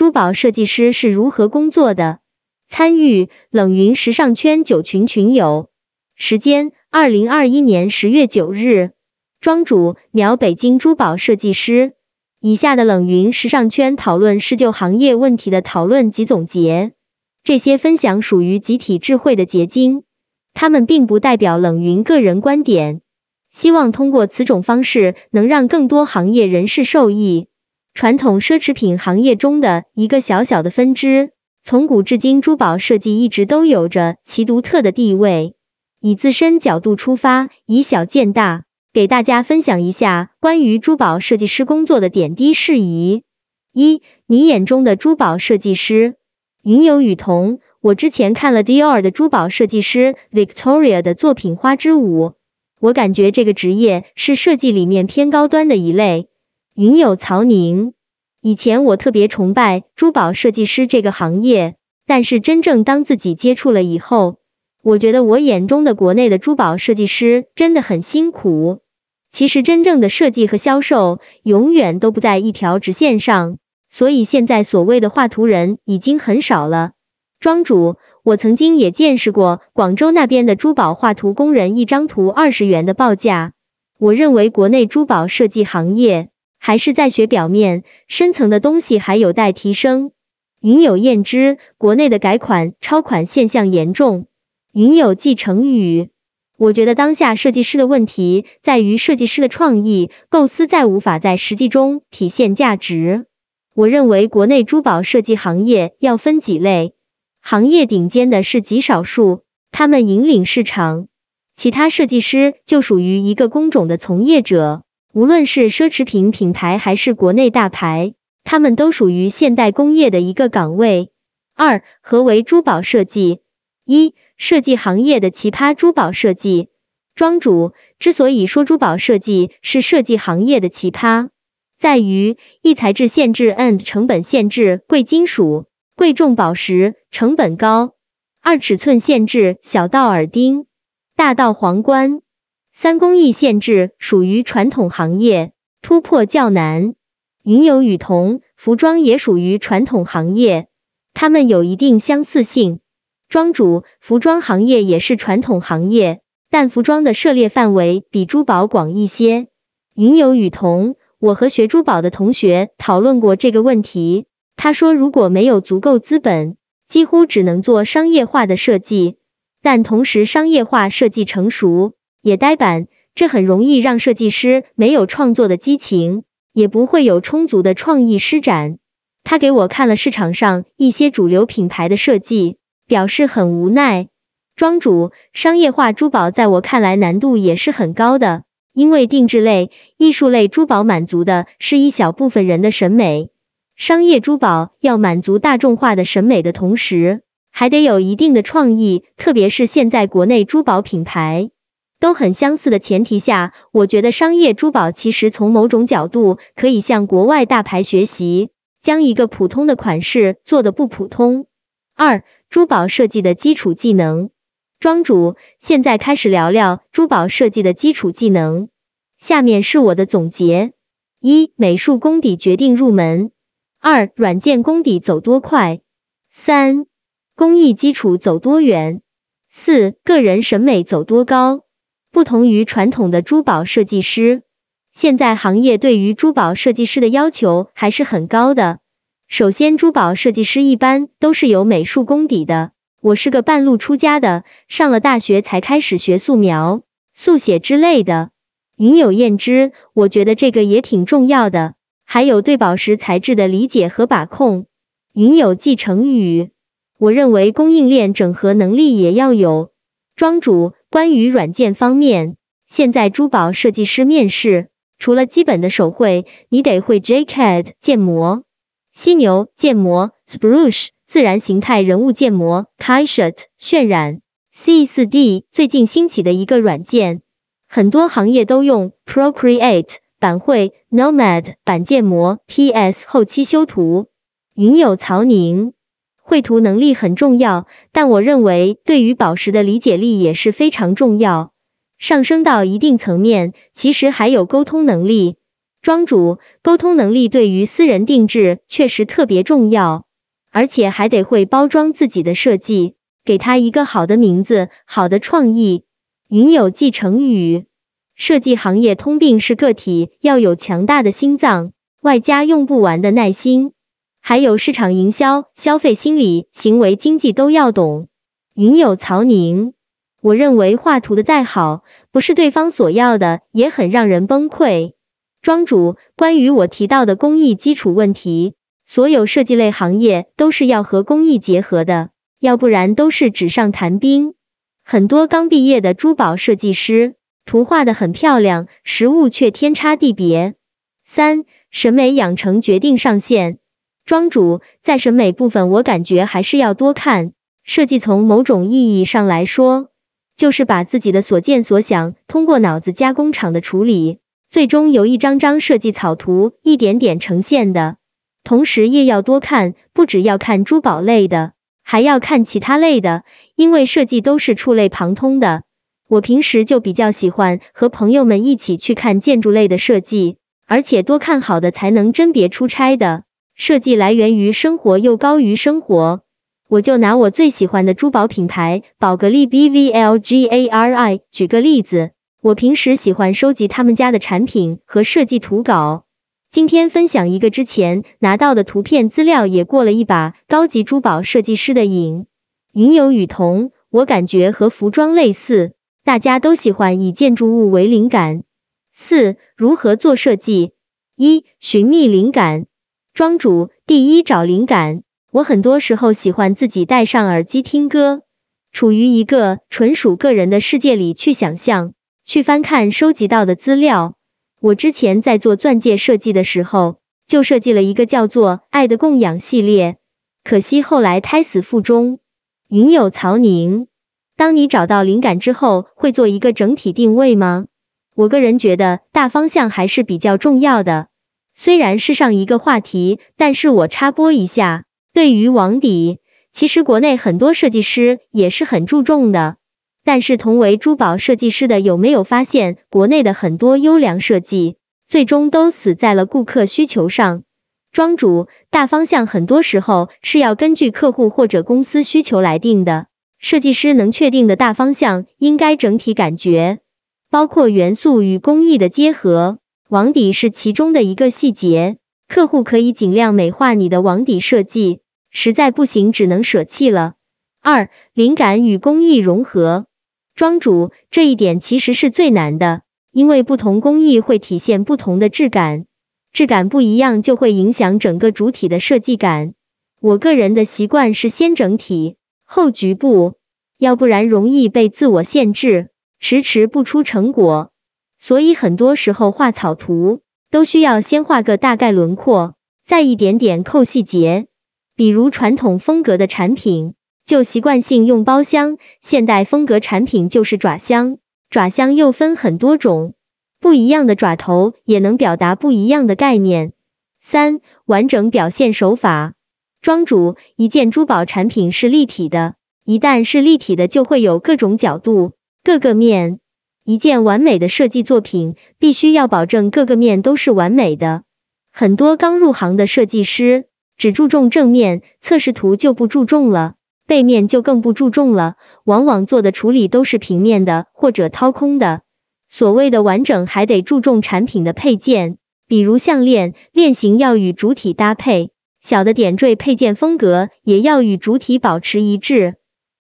珠宝设计师是如何工作的？参与冷云时尚圈九群群友，时间二零二一年十月九日，庄主苗北京珠宝设计师。以下的冷云时尚圈讨论是就行业问题的讨论及总结，这些分享属于集体智慧的结晶，他们并不代表冷云个人观点。希望通过此种方式，能让更多行业人士受益。传统奢侈品行业中的一个小小的分支，从古至今，珠宝设计一直都有着其独特的地位。以自身角度出发，以小见大。给大家分享一下关于珠宝设计师工作的点滴事宜。一，你眼中的珠宝设计师。云有雨桐，我之前看了 Dior 的珠宝设计师 Victoria 的作品《花之舞》，我感觉这个职业是设计里面偏高端的一类。云有曹宁，以前我特别崇拜珠宝设计师这个行业，但是真正当自己接触了以后。我觉得我眼中的国内的珠宝设计师真的很辛苦。其实真正的设计和销售永远都不在一条直线上，所以现在所谓的画图人已经很少了。庄主，我曾经也见识过广州那边的珠宝画图工人一张图二十元的报价。我认为国内珠宝设计行业还是在学表面，深层的东西还有待提升。云有验之，国内的改款超款现象严重。云有继承语，我觉得当下设计师的问题在于设计师的创意构思在无法在实际中体现价值。我认为国内珠宝设计行业要分几类，行业顶尖的是极少数，他们引领市场，其他设计师就属于一个工种的从业者。无论是奢侈品品牌还是国内大牌，他们都属于现代工业的一个岗位。二，何为珠宝设计？一设计行业的奇葩珠宝设计，庄主之所以说珠宝设计是设计行业的奇葩，在于一材质限制 and 成本限制贵金属、贵重宝石成本高；二尺寸限制小到耳钉、大到皇冠；三工艺限制属于传统行业，突破较难。云有雨桐，服装也属于传统行业，它们有一定相似性。庄主，服装行业也是传统行业，但服装的涉猎范围比珠宝广一些。云有雨桐，我和学珠宝的同学讨论过这个问题，他说如果没有足够资本，几乎只能做商业化的设计，但同时商业化设计成熟也呆板，这很容易让设计师没有创作的激情，也不会有充足的创意施展。他给我看了市场上一些主流品牌的设计。表示很无奈，庄主，商业化珠宝在我看来难度也是很高的，因为定制类、艺术类珠宝满足的是一小部分人的审美，商业珠宝要满足大众化的审美的同时，还得有一定的创意，特别是现在国内珠宝品牌都很相似的前提下，我觉得商业珠宝其实从某种角度可以向国外大牌学习，将一个普通的款式做的不普通。二珠宝设计的基础技能，庄主，现在开始聊聊珠宝设计的基础技能。下面是我的总结：一、美术功底决定入门；二、软件功底走多快；三、工艺基础走多远；四、个人审美走多高。不同于传统的珠宝设计师，现在行业对于珠宝设计师的要求还是很高的。首先，珠宝设计师一般都是有美术功底的。我是个半路出家的，上了大学才开始学素描、速写之类的。云有燕之，我觉得这个也挺重要的。还有对宝石材质的理解和把控。云有继承语，我认为供应链整合能力也要有。庄主，关于软件方面，现在珠宝设计师面试，除了基本的手绘，你得会 JCAD 建模。犀牛建模、Spruce 自然形态人物建模、Kaiset 渲染、C4D 最近兴起的一个软件，很多行业都用 Procreate 版绘、Nomad 版建模、PS 后期修图。云有曹宁，绘图能力很重要，但我认为对于宝石的理解力也是非常重要。上升到一定层面，其实还有沟通能力。庄主，沟通能力对于私人定制确实特别重要，而且还得会包装自己的设计，给他一个好的名字，好的创意。云有继承语，设计行业通病是个体要有强大的心脏，外加用不完的耐心，还有市场营销、消费心理、行为经济都要懂。云有曹宁，我认为画图的再好，不是对方所要的，也很让人崩溃。庄主，关于我提到的工艺基础问题，所有设计类行业都是要和工艺结合的，要不然都是纸上谈兵。很多刚毕业的珠宝设计师，图画的很漂亮，实物却天差地别。三、审美养成决定上限。庄主，在审美部分，我感觉还是要多看设计。从某种意义上来说，就是把自己的所见所想，通过脑子加工厂的处理。最终由一张张设计草图一点点呈现的，同时也要多看，不只要看珠宝类的，还要看其他类的，因为设计都是触类旁通的。我平时就比较喜欢和朋友们一起去看建筑类的设计，而且多看好的才能甄别出差的设计来源于生活又高于生活。我就拿我最喜欢的珠宝品牌宝格丽 BVLGARI 举个例子。我平时喜欢收集他们家的产品和设计图稿。今天分享一个之前拿到的图片资料，也过了一把高级珠宝设计师的瘾。云有雨桐，我感觉和服装类似，大家都喜欢以建筑物为灵感。四、如何做设计？一、寻觅灵感。庄主，第一找灵感。我很多时候喜欢自己戴上耳机听歌，处于一个纯属个人的世界里去想象。去翻看收集到的资料，我之前在做钻戒设计的时候，就设计了一个叫做《爱的供养》系列，可惜后来胎死腹中。云有曹宁，当你找到灵感之后，会做一个整体定位吗？我个人觉得大方向还是比较重要的。虽然是上一个话题，但是我插播一下，对于网底，其实国内很多设计师也是很注重的。但是，同为珠宝设计师的，有没有发现国内的很多优良设计，最终都死在了顾客需求上？庄主，大方向很多时候是要根据客户或者公司需求来定的。设计师能确定的大方向，应该整体感觉，包括元素与工艺的结合。网底是其中的一个细节，客户可以尽量美化你的网底设计，实在不行，只能舍弃了。二、灵感与工艺融合。庄主，这一点其实是最难的，因为不同工艺会体现不同的质感，质感不一样就会影响整个主体的设计感。我个人的习惯是先整体后局部，要不然容易被自我限制，迟迟不出成果。所以很多时候画草图都需要先画个大概轮廓，再一点点扣细节。比如传统风格的产品。就习惯性用包箱，现代风格产品就是爪箱，爪箱又分很多种，不一样的爪头也能表达不一样的概念。三、完整表现手法。庄主，一件珠宝产品是立体的，一旦是立体的，就会有各种角度、各个面。一件完美的设计作品，必须要保证各个面都是完美的。很多刚入行的设计师只注重正面，测试图就不注重了。背面就更不注重了，往往做的处理都是平面的或者掏空的。所谓的完整，还得注重产品的配件，比如项链链型要与主体搭配，小的点缀配件风格也要与主体保持一致。